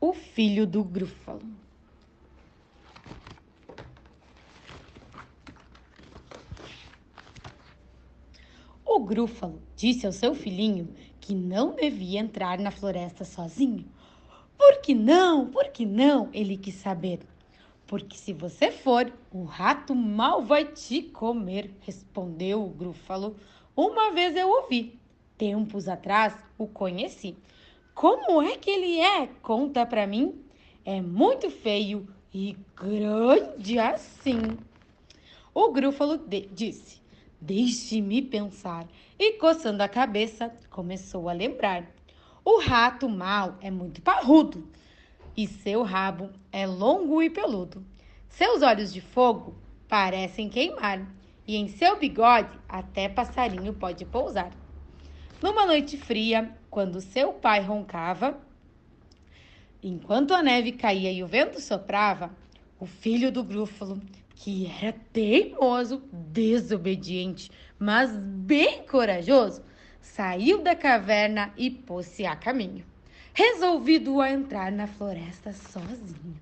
o filho do Grúfalo. O Grúfalo disse ao seu filhinho que não devia entrar na floresta sozinho. Por que não? Por que não? Ele quis saber. Porque se você for, o rato mal vai te comer, respondeu o Grúfalo. Uma vez eu ouvi. Tempos atrás o conheci. Como é que ele é? Conta pra mim. É muito feio e grande assim. O Grúfalo de disse: Deixe-me pensar. E coçando a cabeça, começou a lembrar. O rato mau é muito parrudo e seu rabo é longo e peludo. Seus olhos de fogo parecem queimar e em seu bigode até passarinho pode pousar. Numa noite fria, quando seu pai roncava, enquanto a neve caía e o vento soprava, o filho do grúfalo que era teimoso, desobediente, mas bem corajoso, saiu da caverna e pôs-se a caminho, resolvido a entrar na floresta sozinho.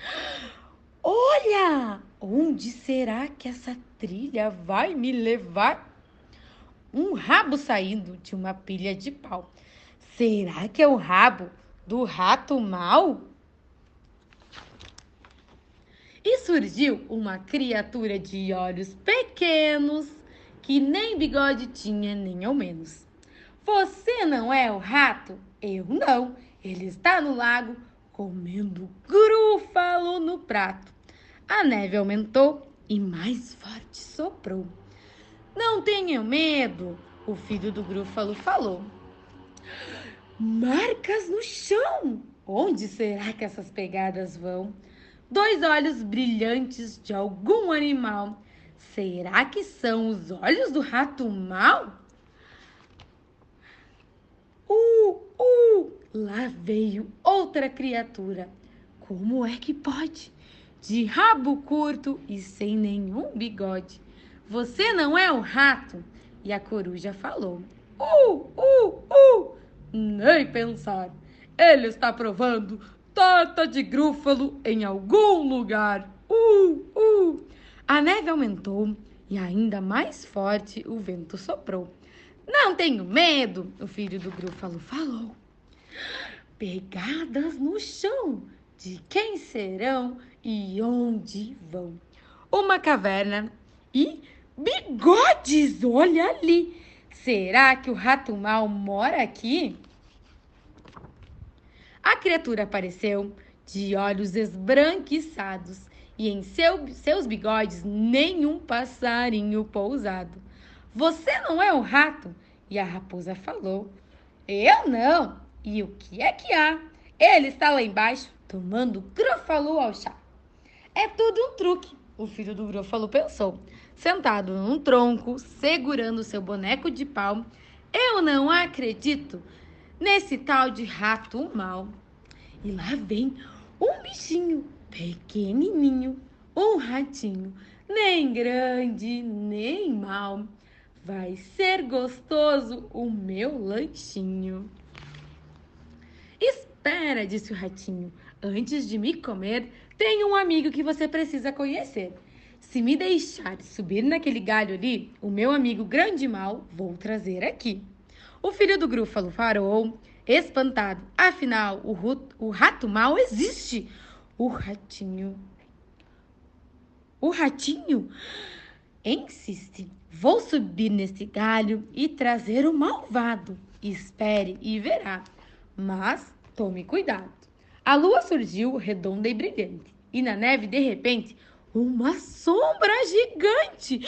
Olha! Onde será que essa trilha vai me levar? Um rabo saindo de uma pilha de pau. Será que é o rabo do rato mau? E surgiu uma criatura de olhos pequenos, que nem bigode tinha, nem ao menos. Você não é o rato? Eu não. Ele está no lago comendo grúfalo no prato. A neve aumentou e mais forte soprou. Não tenha medo, o filho do grúfalo falou. Marcas no chão! Onde será que essas pegadas vão? dois olhos brilhantes de algum animal. Será que são os olhos do rato mau? Uh, uh! Lá veio outra criatura. Como é que pode? De rabo curto e sem nenhum bigode. Você não é o rato? E a coruja falou: Uh, uh, uh! Nem pensar. Ele está provando torta de grúfalo em algum lugar. Uh, uh. A neve aumentou e ainda mais forte o vento soprou. Não tenho medo, o filho do grúfalo falou. Pegadas no chão, de quem serão e onde vão? Uma caverna e bigodes, olha ali. Será que o rato mal mora aqui? A criatura apareceu de olhos esbranquiçados e em seu, seus bigodes nenhum passarinho pousado. Você não é o rato? E a raposa falou: Eu não. E o que é que há? Ele está lá embaixo tomando grúfalo ao chá. É tudo um truque, o filho do grúfalo pensou, sentado num tronco, segurando seu boneco de pau. Eu não acredito nesse tal de rato mal. E lá vem um bichinho pequenininho, um ratinho, nem grande nem mal. Vai ser gostoso o meu lanchinho. Espera, disse o ratinho. Antes de me comer, tem um amigo que você precisa conhecer. Se me deixar subir naquele galho ali, o meu amigo grande mal vou trazer aqui. O filho do grúfalo farou, espantado. Afinal, o, o rato mal existe. O ratinho. O ratinho insiste. Vou subir nesse galho e trazer o malvado. Espere e verá. Mas tome cuidado. A lua surgiu redonda e brilhante. E na neve, de repente, uma sombra gigante.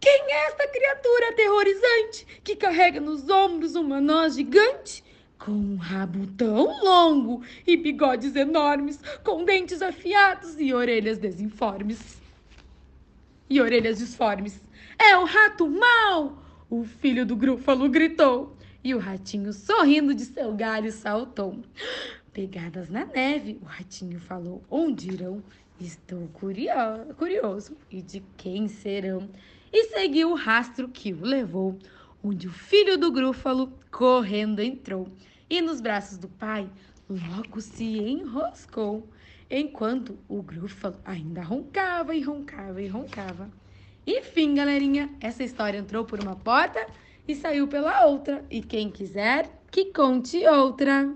Quem é esta criatura aterrorizante que carrega nos ombros uma noz gigante? Com um rabo tão longo e bigodes enormes, com dentes afiados e orelhas desinformes. E orelhas disformes. É o rato mau! O filho do grúfalo gritou. E o ratinho, sorrindo de seu galho, saltou. Pegadas na neve, o ratinho falou: Onde irão? Estou curioso. E de quem serão? e seguiu o rastro que o levou, onde o filho do grúfalo correndo entrou. E nos braços do pai, logo se enroscou, enquanto o Grúfalo ainda roncava e roncava e roncava. Enfim, galerinha, essa história entrou por uma porta e saiu pela outra. E quem quiser, que conte outra.